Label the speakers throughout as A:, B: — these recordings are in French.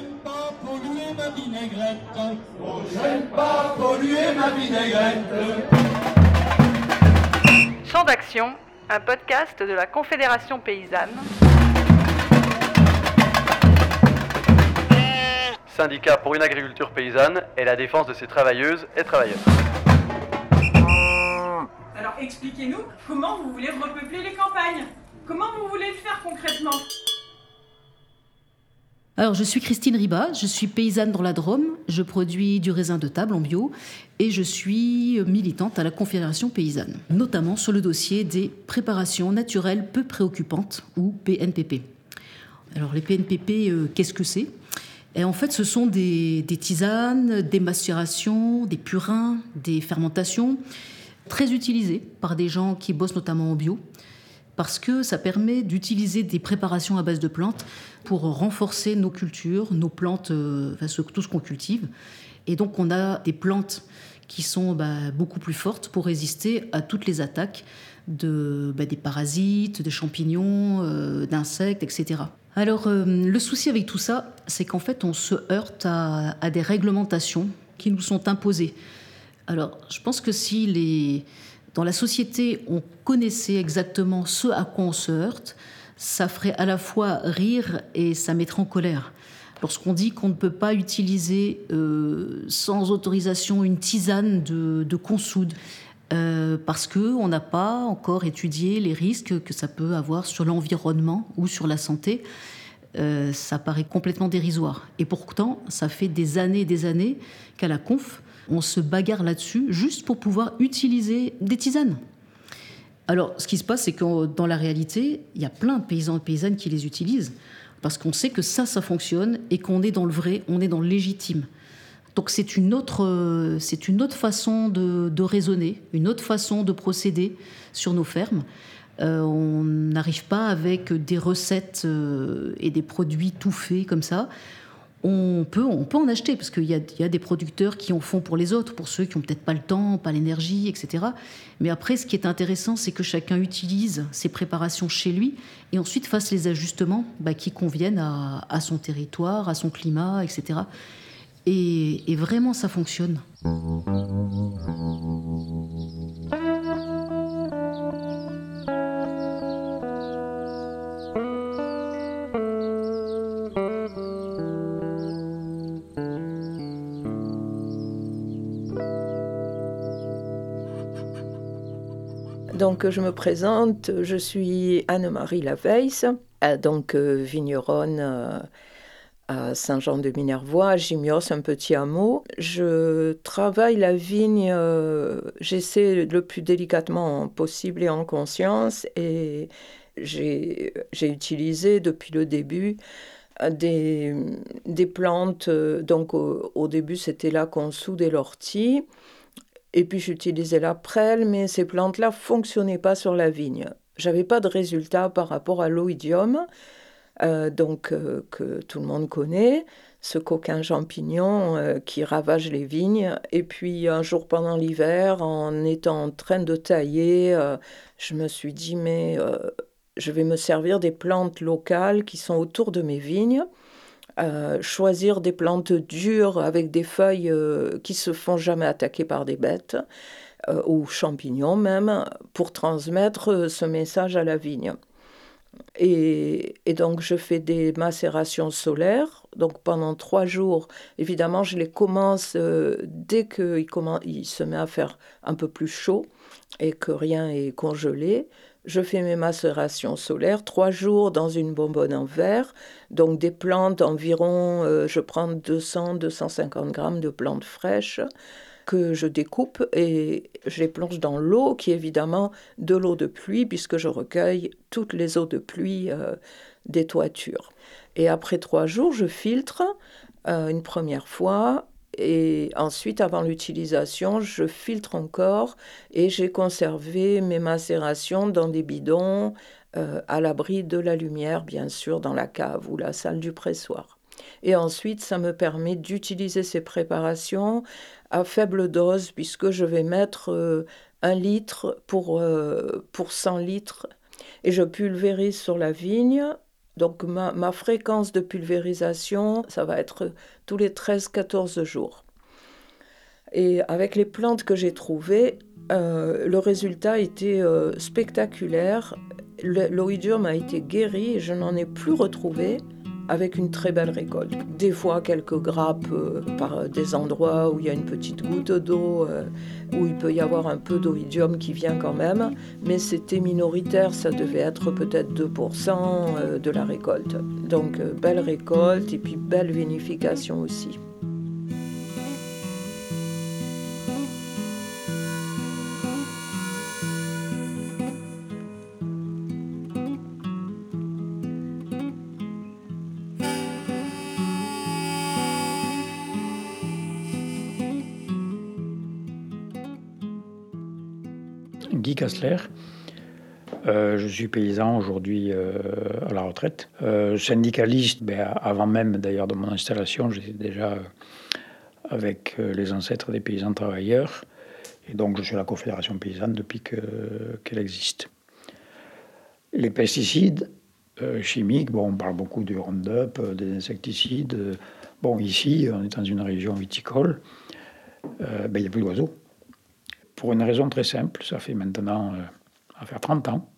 A: j'aime pas polluer ma vinaigrette. Oh, j'aime pas polluer ma vinaigrette.
B: Champ d'action, un podcast de la Confédération paysanne.
C: Syndicat pour une agriculture paysanne et la défense de ses travailleuses et travailleurs.
D: Alors expliquez-nous comment vous voulez repeupler les campagnes? Comment vous voulez le faire concrètement?
E: Alors, je suis Christine Riba, je suis paysanne dans la Drôme, je produis du raisin de table en bio et je suis militante à la Confédération paysanne, notamment sur le dossier des préparations naturelles peu préoccupantes ou PNPP. Alors, les PNPP, euh, qu'est-ce que c'est? En fait, ce sont des, tisanes, des macérations, des purins, des fermentations, très utilisées par des gens qui bossent notamment en bio, parce que ça permet d'utiliser des préparations à base de plantes pour renforcer nos cultures, nos plantes, euh, enfin, tout ce qu'on cultive. Et donc, on a des plantes qui sont bah, beaucoup plus fortes pour résister à toutes les attaques de, bah, des parasites, des champignons, euh, d'insectes, etc. Alors, euh, le souci avec tout ça, c'est qu'en fait, on se heurte à, à, des réglementations qui nous sont imposées. Alors, je pense que si les, dans la société, on connaissait exactement ce à quoi on se heurte, ça ferait à la fois rire et ça mettrait en colère. Lorsqu'on dit qu'on ne peut pas utiliser euh, sans autorisation une tisane de, de consoude, euh, parce qu'on n'a pas encore étudié les risques que ça peut avoir sur l'environnement ou sur la santé, euh, ça paraît complètement dérisoire. Et pourtant, ça fait des années et des années qu'à la conf, on se bagarre là-dessus juste pour pouvoir utiliser des tisanes. Alors, ce qui se passe, c'est que dans la réalité, il y a plein de paysans et paysannes qui les utilisent parce qu'on sait que ça, ça fonctionne et qu'on est dans le vrai, on est dans le légitime. Donc c'est une autre, c'est une autre façon de, de, raisonner, une autre façon de procéder sur nos fermes. Euh, on n'arrive pas avec des recettes euh, et des produits tout faits comme ça on peut, on peut en acheter, parce qu'il y, a, des producteurs qui en font pour les autres, pour ceux qui n'ont peut-être pas le temps, pas l'énergie, etc. Mais après, ce qui est intéressant, c'est que chacun utilise ses préparations chez lui et ensuite fasse les ajustements bah, qui conviennent à, à, son territoire, à son climat, etc. Et, et vraiment, ça fonctionne.
F: Donc, je me présente, je suis Anne-Marie Laveisse, donc vigneronne à Saint-Jean-de-Minervois, à Gimios, un petit hameau. Je travaille la vigne, j'essaie le plus délicatement possible et en conscience, et j'ai utilisé depuis le début des, plantes. Donc, au, au début, c'était là qu'on soudait l'ortie. Et puis j'utilisais la prêle, mais ces plantes-là fonctionnaient pas sur la vigne. J'avais pas de résultat par rapport à l'oïdium, euh, donc euh, que tout le monde connaît, ce coquin champignon euh, qui ravage les vignes. Et puis un jour pendant l'hiver, en étant en train de tailler, je me suis dit mais je vais me servir des plantes locales qui sont autour de mes vignes. Euh, choisir des plantes dures avec des feuilles euh, qui se font jamais attaquer par des bêtes euh, ou champignons même pour transmettre ce message à la vigne. Et, et, donc je fais des macérations solaires. Donc pendant trois jours, évidemment, je les commence dès qu'il il se met à faire un peu plus chaud et que rien est congelé. Je fais mes macérations solaires, trois jours dans une bonbonne en verre. Donc des plantes environ, euh, je prends 200-250 grammes de plantes fraîches que je découpe et je les plonge dans l'eau qui est évidemment de l'eau de pluie puisque je recueille toutes les eaux de pluie euh, des toitures. Et après trois jours, je filtre euh, une première fois et ensuite, avant l'utilisation, je filtre encore et j'ai conservé mes macérations dans des bidons euh, à l'abri de la lumière, bien sûr, dans la cave ou la salle du pressoir. Et ensuite, ça me permet d'utiliser ces préparations à faible dose, puisque je vais mettre euh, un litre pour, euh, pour 100 litres. Et je pulvérise sur la vigne Donc ma, fréquence de pulvérisation, ça va être tous les 13-14 jours. Et avec les plantes que j'ai trouvées, euh, le résultat était euh, spectaculaire. L'oïdium a été guéri et je n'en ai plus retrouvé avec une très belle récolte. Des fois, quelques grappes euh, par des endroits où il y a une petite goutte d'eau, où il peut y avoir un peu d'oïdium qui vient quand même, mais c'était minoritaire, ça devait être peut-être 2% euh, de la récolte. Donc, belle récolte et puis belle vinification aussi.
G: Euh, je suis paysan aujourd'hui euh, à la retraite. Euh, syndicaliste, ben, avant même d'ailleurs de mon installation, j'étais déjà avec les ancêtres des paysans travailleurs. Et donc je suis à la Confédération paysanne depuis qu'elle existe. Les pesticides chimiques, bon, on parle beaucoup du Roundup, des insecticides. Bon, ici, on est dans une région viticole, ben, il n'y a plus d'oiseaux. Pour une raison très simple, ça fait maintenant euh, à faire 30 ans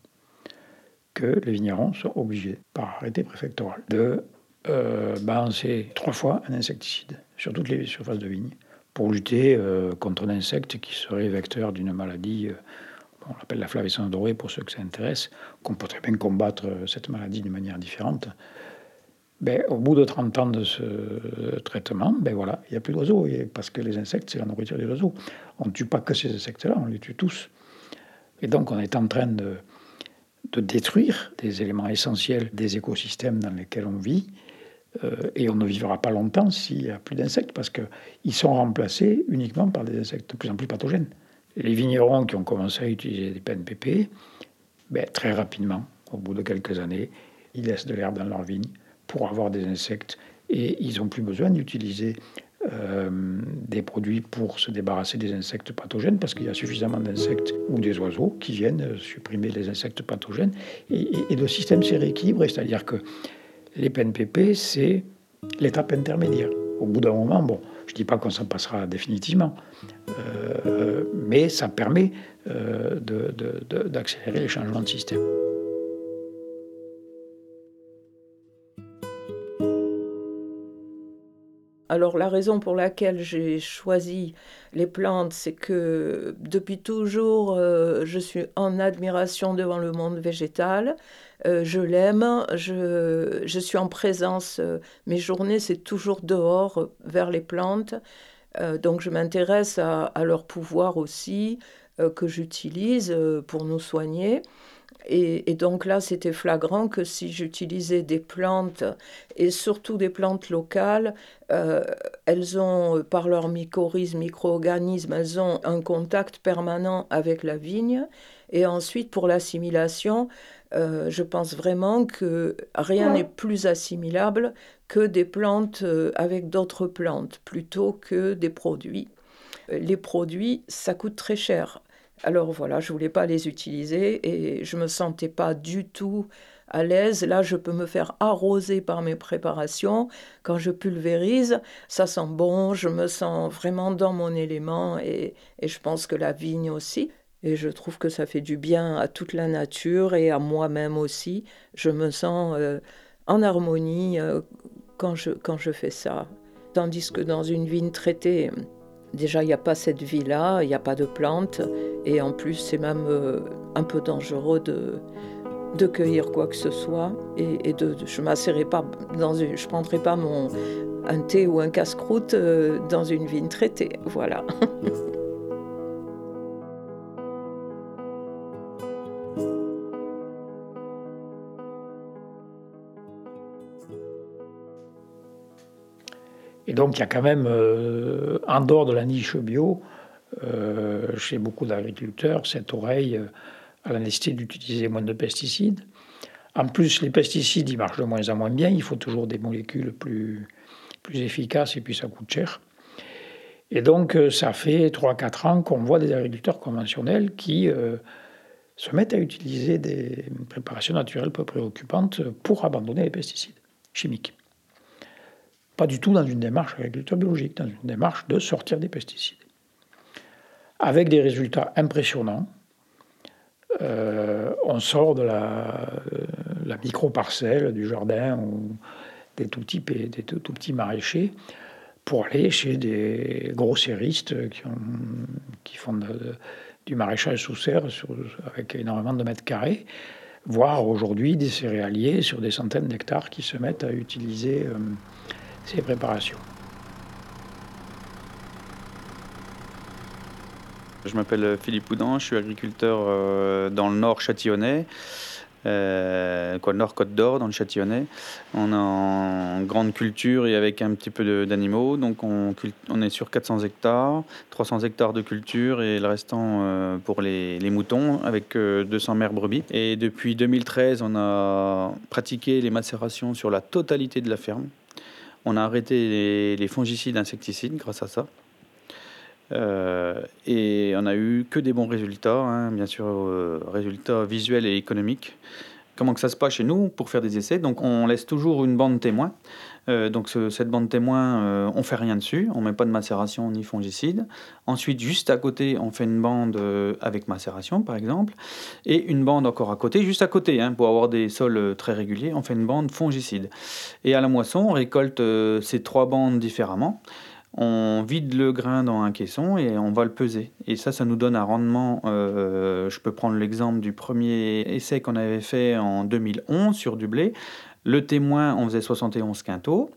G: que les vignerons sont obligés, par arrêté préfectoral, de euh, balancer trois fois un insecticide sur toutes les surfaces de vigne pour lutter euh, contre un insecte qui serait vecteur d'une maladie, on l'appelle la flavescence dorée pour ceux que ça intéresse, qu'on peut très bien combattre cette maladie de manière différente. Ben, au bout de 30 ans de ce traitement, ben voilà, il n'y a plus d'oiseaux, parce que les insectes, c'est la nourriture des oiseaux. On ne tue pas que ces insectes-là, on les tue tous. Et donc, on est en train de, de détruire des éléments essentiels des écosystèmes dans lesquels on vit, euh, et on ne vivra pas longtemps s'il n'y a plus d'insectes, parce qu'ils sont remplacés uniquement par des insectes de plus en plus pathogènes. Les vignerons qui ont commencé à utiliser des PNPP, ben, très rapidement, au bout de quelques années, ils laissent de l'herbe dans leurs vignes pour avoir des insectes et ils n'ont plus besoin d'utiliser euh, des produits pour se débarrasser des insectes pathogènes parce qu'il y a suffisamment d'insectes ou des oiseaux qui viennent supprimer les insectes pathogènes et, le système s'est rééquilibré, c'est-à-dire que les PNPP, c'est l'étape intermédiaire. Au bout d'un moment, bon, je ne dis pas qu'on s'en passera définitivement, euh, mais ça permet euh, d'accélérer les changements de système.
F: Alors la raison pour laquelle j'ai choisi les plantes, c'est que depuis toujours, euh, je suis en admiration devant le monde végétal. Euh, je l'aime, je, suis en présence. Euh, mes journées, c'est toujours dehors, vers les plantes. donc je m'intéresse à, leur pouvoir aussi, que j'utilise pour nous soigner. Et, donc là, c'était flagrant que si j'utilisais des plantes, et surtout des plantes locales, euh, elles ont, par leur mycorhizes, micro-organismes, elles ont un contact permanent avec la vigne. Et ensuite, pour l'assimilation, euh, je pense vraiment que rien n'est plus assimilable que des plantes euh, avec d'autres plantes, plutôt que des produits. Les produits, ça coûte très cher. Alors voilà, je voulais pas les utiliser et je me sentais pas du tout à l'aise. Là, je peux me faire arroser par mes préparations. Quand je pulvérise, ça sent bon, je me sens vraiment dans mon élément et, je pense que la vigne aussi. Et je trouve que ça fait du bien à toute la nature et à moi-même aussi. Je me sens euh, en harmonie euh, quand, je, quand je fais ça. Tandis que dans une vigne traitée, Déjà, il n'y a pas cette vie-là, il n'y a pas de plantes, et en plus, c'est même euh, un peu dangereux de, de cueillir quoi que ce soit, et, de, je m'asserai pas dans une, je prendrai pas mon un thé ou un casse-croûte euh, dans une vigne traitée, voilà.
G: Et donc il y a quand même, euh, en dehors de la niche bio, euh, chez beaucoup d'agriculteurs, cette oreille euh, à la nécessité d'utiliser moins de pesticides. En plus, les pesticides, ils marchent de moins en moins bien. Il faut toujours des molécules plus, plus efficaces et puis ça coûte cher. Et donc, ça fait 3-4 ans qu'on voit des agriculteurs conventionnels qui se mettent à utiliser des préparations naturelles peu préoccupantes pour abandonner les pesticides chimiques. Pas du tout dans une démarche agriculture biologique, dans une démarche de sortir des pesticides. Avec des résultats impressionnants. Euh, on sort de la, la micro-parcelle du jardin ou des tout petits, des tout, petits maraîchers pour aller chez des grossistes qui, qui font du maraîchage sous serre avec énormément de mètres carrés, voire aujourd'hui des céréaliers sur des centaines d'hectares qui se mettent à utiliser euh, ces préparations.
H: Je m'appelle Philippe Poudin, je suis agriculteur euh, dans le nord châtillonnais. Euh, Nord Côte d'Or, dans le Châtillonnais. On a en grande culture et avec un petit peu d'animaux. Donc on, est sur 400 hectares, 300 hectares de culture et le restant euh, pour les, les, moutons avec 200 euh, mères brebis. Et depuis 2013, on a pratiqué les macérations sur la totalité de la ferme. On a arrêté les, les fongicides insecticides grâce à ça. Euh, et on a eu que des bons résultats, hein, bien sûr, euh, résultats visuels et économiques. Comment que ça se passe chez nous pour faire des essais? Donc on laisse toujours une bande témoin. Euh, donc cette bande témoin, on fait rien dessus, on met pas de macération ni fongicide. Ensuite, juste à côté, on fait une bande avec macération, par exemple, et une bande encore à côté, juste à côté, hein, pour avoir des sols très réguliers, on fait une bande fongicide. Et à la moisson, on récolte ces trois bandes différemment on vide le grain dans un caisson et on va le peser. Et ça, ça nous donne un rendement. Euh, je peux prendre l'exemple du premier essai qu'on avait fait en 2011 sur du blé. Le témoin, on faisait 71 quintaux.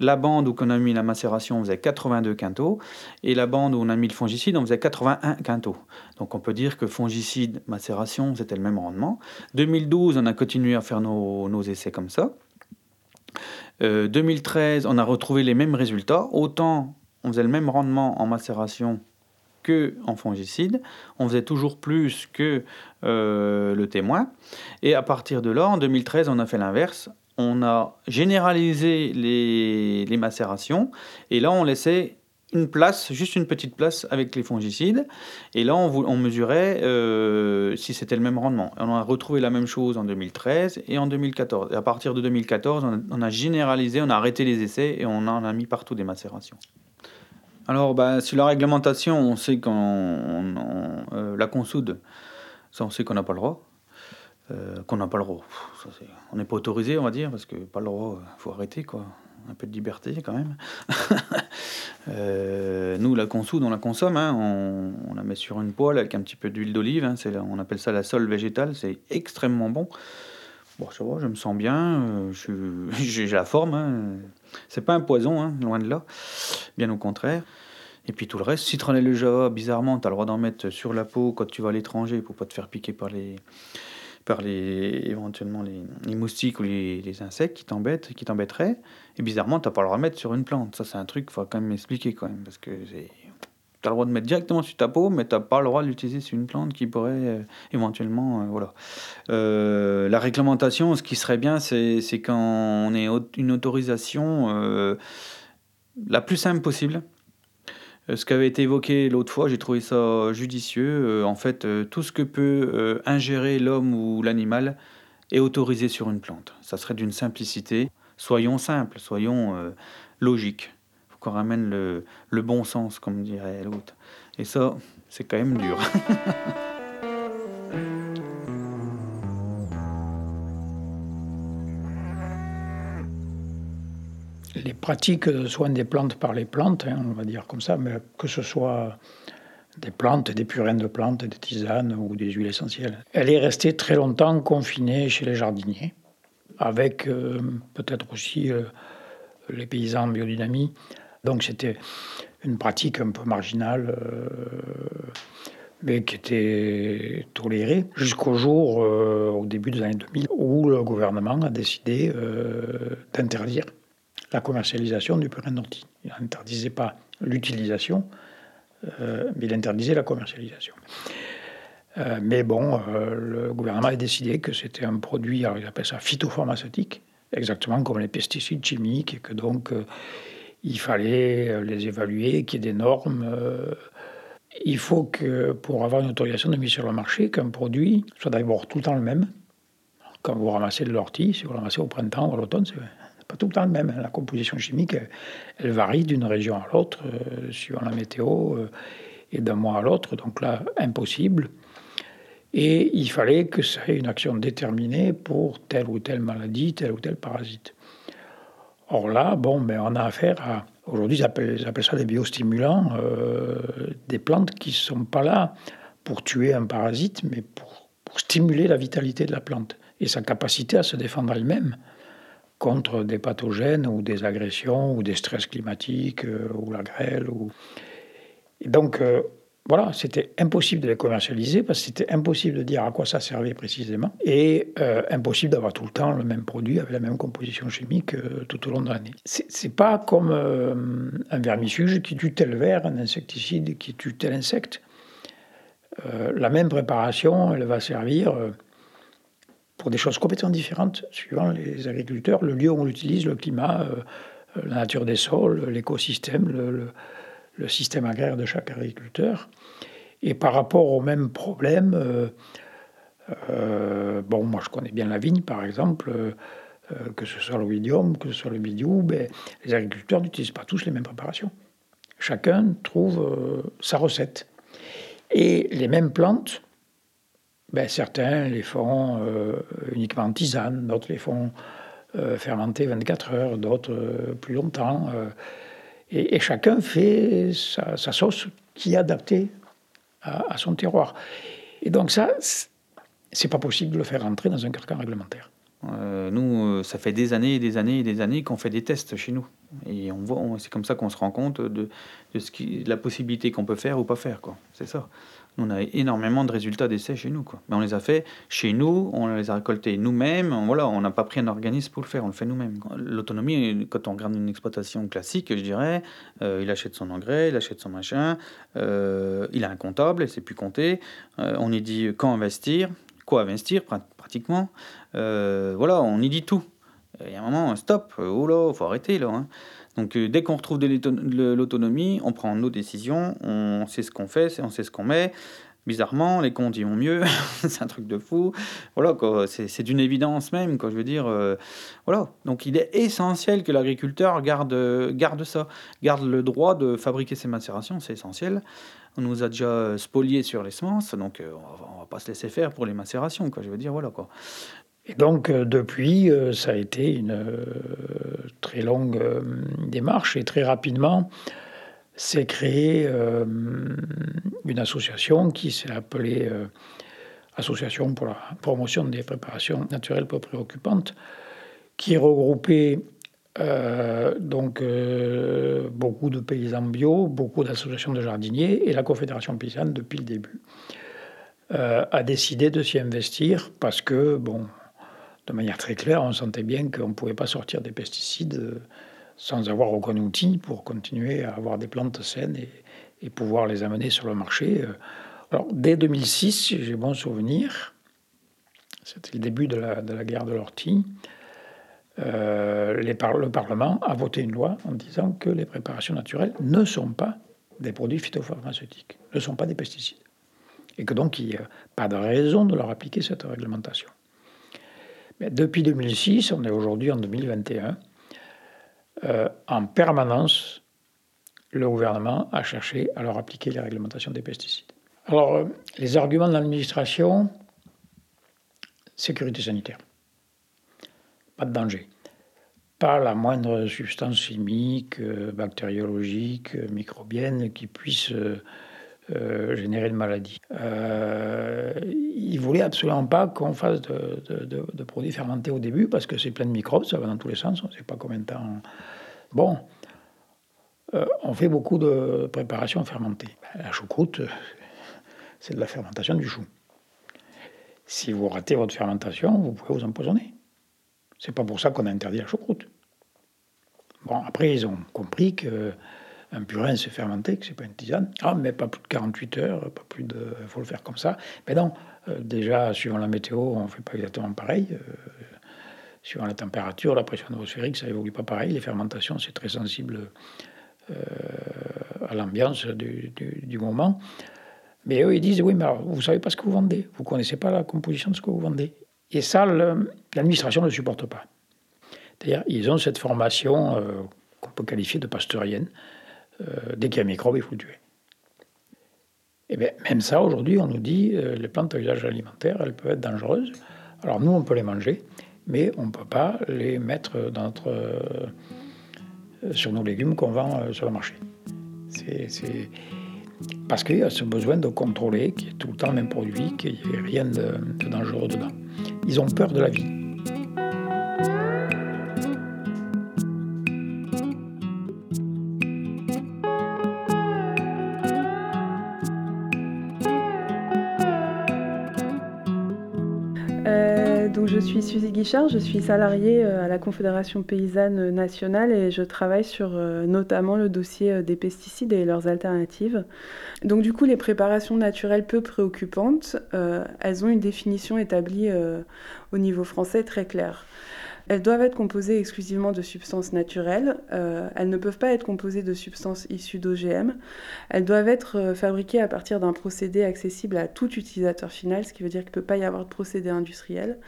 H: La bande où on a mis la macération, on faisait 82 quintaux. Et la bande où on a mis le fongicide, on faisait 81 quintaux. Donc on peut dire que fongicide, macération, c'était le même rendement. 2012, on a continué à faire nos, essais comme ça. 2013, euh, on a retrouvé les mêmes résultats. Autant on faisait le même rendement en macération que en fongicide. On faisait toujours plus que euh, le témoin. Et à partir de là, en 2013, on a fait l'inverse. On a généralisé les, macérations. Et là, on laissait une place, juste une petite place avec les fongicides. Et là, on, mesurait euh, si c'était le même rendement. On a retrouvé la même chose en 2013 et en 2014. Et à partir de 2014, on a, généralisé, on a arrêté les essais et on en a mis partout des macérations. Alors, bah, sur la réglementation, on sait qu'on euh, la consoude, ça on sait qu'on n'a pas le droit. Euh, qu'on n'a pas le droit. on n'est pas autorisé, on va dire, parce que pas le droit, il faut arrêter, quoi un peu de liberté quand même. Euh, nous, la consoude, on la consomme, hein. on, la met sur une poêle avec un petit peu d'huile d'olive, hein. on appelle ça la sole végétale, c'est extrêmement bon. Bon, ça va, je me sens bien, euh, j'ai la forme, hein. c'est pas un poison, hein, loin de là, bien au contraire. Et puis tout le reste, citronnelle le java, bizarrement, tu as le droit d'en mettre sur la peau quand tu vas à l'étranger pour pas te faire piquer par les, par les, éventuellement les, moustiques ou les, insectes qui t'embêtent, qui t'embêteraient. Et bizarrement, tu n'as pas le droit de mettre sur une plante. Ça, c'est un truc qu'il faut quand même expliquer quand même. Parce que tu as le droit de mettre directement sur ta peau, mais tu n'as pas le droit de l'utiliser sur une plante qui pourrait euh, éventuellement. Euh, voilà. Euh, la réglementation, ce qui serait bien, c'est, quand on est une autorisation la plus simple possible ce qui avait été évoqué l'autre fois, j'ai trouvé ça judicieux. Euh, en fait, euh, tout ce que peut ingérer l'homme ou l'animal est autorisé sur une plante. Ça serait d'une simplicité. Soyons simples, soyons logiques. Il faut qu'on ramène le, le bon sens, comme dirait l'autre. Et ça, c'est quand même dur.
G: les pratiques de soins des plantes par les plantes, hein, on va dire comme ça, mais que ce soit des plantes, des purines de plantes, des tisanes ou des huiles essentielles. Elle est restée très longtemps confinée chez les jardiniers, avec euh, peut-être aussi euh, les paysans en biodynamie. Donc c'était une pratique un peu marginale, euh, mais qui était tolérée jusqu'au jour, au début des années 2000, où le gouvernement a décidé d'interdire la commercialisation du purin d'ortie. Il n'interdisait pas l'utilisation, euh, mais il interdisait la commercialisation. Euh, mais bon, euh, le gouvernement a décidé que c'était un produit, alors il appelle ça phytopharmaceutique, exactement comme les pesticides chimiques, et que donc il fallait les évaluer, qu'il y ait des normes. il faut que pour avoir une autorisation de mise sur le marché, qu'un produit soit d'abord tout le temps le même. Quand vous ramassez de l'ortie, si vous le ramassez au printemps ou à l'automne, c'est tout le temps le même. La composition chimique, elle, varie d'une région à l'autre, euh, suivant la météo, euh, et d'un mois à l'autre. Donc là, impossible. Et il fallait que ça ait une action déterminée pour telle ou telle maladie, tel ou tel parasite. Or là, bon, ben, on a affaire à. Aujourd'hui, ils appellent, ça des biostimulants, euh, des plantes qui ne sont pas là pour tuer un parasite, mais pour, stimuler la vitalité de la plante et sa capacité à se défendre elle-même contre des pathogènes ou des agressions ou des stress climatiques euh, ou la grêle. Ou... Et donc, euh, voilà, c'était impossible de les commercialiser parce que c'était impossible de dire à quoi ça servait précisément et euh, impossible d'avoir tout le temps le même produit avec la même composition chimique tout au long de l'année. C'est pas comme euh, un vermifuge qui tue tel ver, un insecticide qui tue tel insecte. la même préparation, elle va servir pour des choses complètement différentes suivant les agriculteurs, le lieu où on l'utilise, le climat, la nature des sols, l'écosystème, le le système agraire de chaque agriculteur. Et par rapport au même problème, euh, euh, bon, moi je connais bien la vigne par exemple, euh, que ce soit l'oïdium, que ce soit le bidiou, ben, les agriculteurs n'utilisent pas tous les mêmes préparations. Chacun trouve sa recette. Et les mêmes plantes, ben, certains les font uniquement en tisane, d'autres les font fermenter 24 heures, d'autres plus longtemps. Et, chacun fait sa, sauce qui est adaptée à, son terroir. Et donc ça, c'est pas possible de le faire rentrer dans un carcan réglementaire.
H: Euh, nous, euh, ça fait des années et des années et des années qu'on fait des tests chez nous. Et on voit, c'est comme ça qu'on se rend compte de, de, la possibilité qu'on peut faire ou pas faire. C'est ça on a énormément de résultats d'essais chez nous. Quoi. Mais on les a fait chez nous, on les a récoltés nous-mêmes. Voilà, on n'a pas pris un organisme pour le faire, on le fait nous-mêmes. L'autonomie, quand on regarde une exploitation classique, je dirais, euh, il achète son engrais, il achète son machin, euh, il a un comptable, il sait plus compter. Euh, on y dit quand investir, quoi investir pratiquement. voilà, on y dit tout. Il y a un moment, stop, oh là, faut arrêter là. Hein. Donc euh, dès qu'on retrouve de l'autonomie, on prend nos décisions, on sait ce qu'on fait, on sait ce qu'on met. Bizarrement, les comptes y vont mieux, c'est un truc de fou. Voilà, c'est d'une évidence même, quoi, je veux dire. Euh, voilà, donc il est essentiel que l'agriculteur garde, garde ça, garde le droit de fabriquer ses macérations, c'est essentiel. On nous a déjà spolié sur les semences, donc euh, on, va, va pas se laisser faire pour les macérations, quoi, je veux dire, voilà, quoi.
G: Et donc, euh, depuis, euh, ça a été une euh, très longue démarche et très rapidement s'est créée une association qui s'est appelée Association pour la promotion des préparations naturelles peu préoccupantes, qui regroupait donc beaucoup de paysans bio, beaucoup d'associations de jardiniers et la Confédération paysanne depuis le début. a décidé de s'y investir parce que, bon, de manière très claire, on sentait bien qu'on ne pouvait pas sortir des pesticides euh, sans avoir aucun outil pour continuer à avoir des plantes saines et, pouvoir les amener sur le marché. Euh. Dès 2006, j'ai bon souvenir, c'était le début de la, guerre de l'ortie, euh, le Parlement a voté une loi en disant que les préparations naturelles ne sont pas des produits phytopharmaceutiques, ne sont pas des pesticides. Et que donc il n'y a pas de raison de leur appliquer cette réglementation depuis 2006, on est aujourd'hui en 2021, euh, en permanence, le gouvernement a cherché à leur appliquer les réglementations des pesticides. Alors, euh, les arguments de l'administration, sécurité sanitaire, pas de danger, pas la moindre substance chimique, euh, bactériologique, microbienne qui puisse euh, générer de maladies. Euh, ils voulaient absolument pas qu'on fasse de, produits fermentés au début parce que c'est plein de microbes, ça va dans tous les sens, on ne sait pas combien de temps. Bon, euh, on fait beaucoup de préparations fermentées. Ben, la choucroute, c'est de la fermentation du chou. Si vous ratez votre fermentation, vous pouvez vous empoisonner. C'est pas pour ça qu'on a interdit la choucroute. Bon, après, ils ont compris que un purin, c'est fermenté, que c'est pas une tisane. Ah, mais pas plus de 48 heures, pas plus de. Il faut le faire comme ça. Mais non, euh, déjà, suivant la météo, on fait pas exactement pareil. Euh, suivant la température, la pression atmosphérique, ça évolue pas pareil. Les fermentations, c'est très sensible euh, à l'ambiance du, moment. Mais eux, ils disent, oui, mais vous ne savez pas ce que vous vendez, vous connaissez pas la composition de ce que vous vendez. Et ça, l'administration ne supporte pas. C'est-à-dire, ils ont cette formation qu'on peut qualifier de pasteurienne. Euh, dès qu'il y a un microbe, il faut le tuer. Et bien, même ça, aujourd'hui, on nous dit, euh, les plantes à usage alimentaire, elles peuvent être dangereuses. Alors nous, on peut les manger, mais on ne peut pas les mettre notre, sur nos légumes qu'on vend sur le marché. C'est parce qu'il y a ce besoin de contrôler, qu'il y ait tout le temps le même produit, qu'il n'y ait rien de dangereux dedans. Ils ont peur de la vie.
I: Je suis Suzy Guichard, je suis salariée euh, à la Confédération paysanne nationale et je travaille sur euh, notamment le dossier euh, des pesticides et leurs alternatives. Donc du coup, les préparations naturelles peu préoccupantes, elles ont une définition établie au niveau français très claire. Elles doivent être composées exclusivement de substances naturelles. Euh, elles ne peuvent pas être composées de substances issues d'OGM. Elles doivent être euh, fabriquées à partir d'un procédé accessible à tout utilisateur final, ce qui veut dire qu'il ne peut pas y avoir de procédé industriel.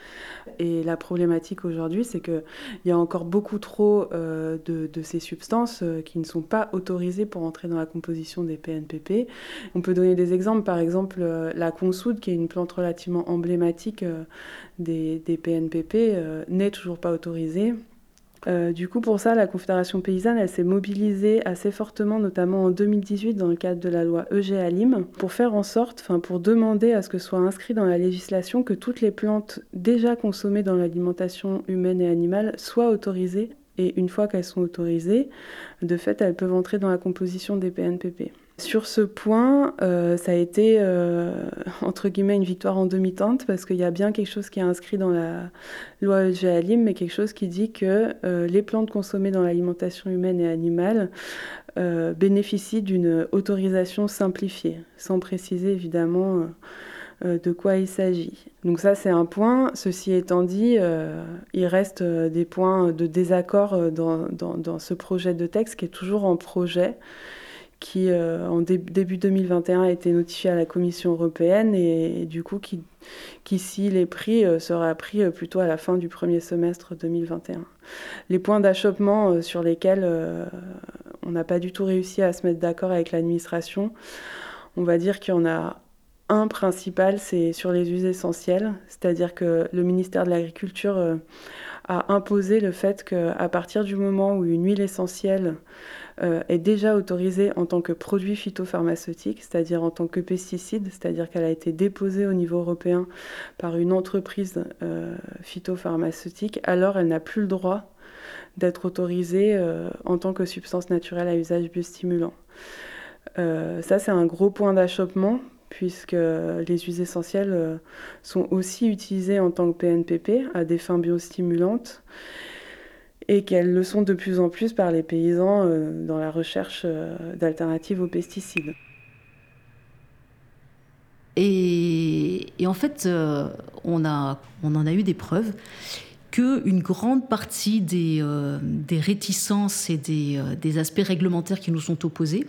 I: Et la problématique aujourd'hui, c'est qu'il y a encore beaucoup trop euh, de, ces substances qui ne sont pas autorisées pour entrer dans la composition des PNPP. On peut donner des exemples, par exemple la consoude, qui est une plante relativement emblématique des, des PNPP, n'est toujours pas autorisé. Euh, du coup, pour ça, la Confédération paysanne, s'est mobilisée assez fortement, notamment en 2018, dans le cadre de la loi EGalim, pour faire en sorte, pour demander à ce que soit inscrit dans la législation que toutes les plantes déjà consommées dans l'alimentation humaine et animale soient autorisées. Et une fois qu'elles sont autorisées, de fait, elles peuvent entrer dans la composition des PNPP. Sur ce point, euh, ça a été euh, entre guillemets une victoire en demi-teinte parce qu'il y a bien quelque chose qui est inscrit dans la loi EGalim, mais quelque chose qui dit que euh, les plantes consommées dans l'alimentation humaine et animale bénéficient d'une autorisation simplifiée, sans préciser évidemment de quoi il s'agit. Donc ça c'est un point. Ceci étant dit, il reste des points de désaccord dans, dans, ce projet de texte qui est toujours en projet qui euh, en début 2021 a été notifié à la Commission européenne et, du coup qui, qui s'il est pris, euh, sera pris euh, plutôt à la fin du premier semestre 2021. Les points d'achoppement sur lesquels on n'a pas du tout réussi à se mettre d'accord avec l'administration, on va dire qu'il y en a un principal, c'est sur les us essentiels, c'est-à-dire que le ministère de l'Agriculture a imposé le fait qu'à partir du moment où une huile essentielle euh, est déjà autorisée en tant que produit phytopharmaceutique, c'est-à-dire en tant que pesticide, c'est-à-dire qu'elle a été déposée au niveau européen par une entreprise euh, phytopharmaceutique, alors elle n'a plus le droit d'être autorisée euh, en tant que substance naturelle à usage biostimulant. ça, c'est un gros point d'achoppement puisque les huiles essentielles sont aussi utilisées en tant que PNPP à des fins biostimulantes et qu'elles le sont de plus en plus par les paysans euh, dans la recherche euh, d'alternatives aux pesticides.
E: Et, en fait, euh, on, a, en a eu des preuves qu'une grande partie des, réticences et des, aspects réglementaires qui nous sont opposés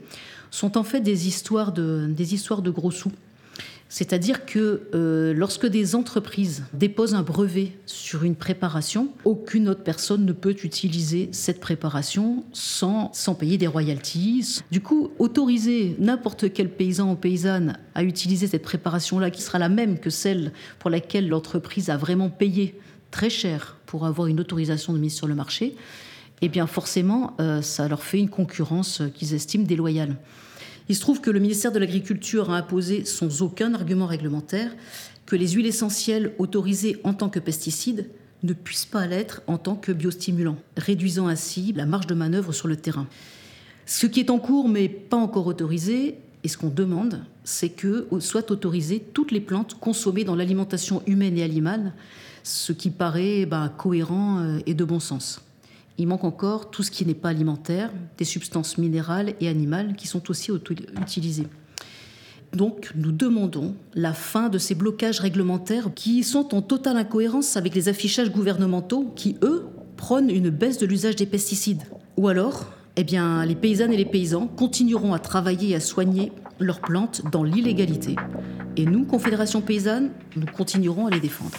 E: sont en fait des histoires de gros sous. C'est-à-dire que euh, lorsque des entreprises déposent un brevet sur une préparation, aucune autre personne ne peut utiliser cette préparation sans, sans payer des royalties. Du coup, autoriser n'importe quel paysan ou paysanne à utiliser cette préparation-là, qui sera la même que celle pour laquelle l'entreprise a vraiment payé très cher pour avoir une autorisation de mise sur le marché, eh bien forcément, euh, ça leur fait une concurrence qu'ils estiment déloyale. Il se trouve que le ministère de l'Agriculture a imposé sans aucun argument réglementaire que les huiles essentielles autorisées en tant que pesticides ne puissent pas l'être en tant que biostimulants, réduisant ainsi la marge de manœuvre sur le terrain. Ce qui est en cours mais pas encore autorisé, et ce qu'on demande, c'est que soient autorisées toutes les plantes consommées dans l'alimentation humaine et animale, ce qui paraît ben, cohérent euh, et de bon sens. Il manque encore tout ce qui n'est pas alimentaire, des substances minérales et animales qui sont aussi utilisées. Donc nous demandons la fin de ces blocages réglementaires qui sont en totale incohérence avec les affichages gouvernementaux qui, eux, prônent une baisse de l'usage des pesticides. Ou alors eh les paysannes et les paysans continueront à travailler et à soigner leurs plantes dans l'illégalité. Et nous, Confédération paysanne, nous continuerons à les défendre.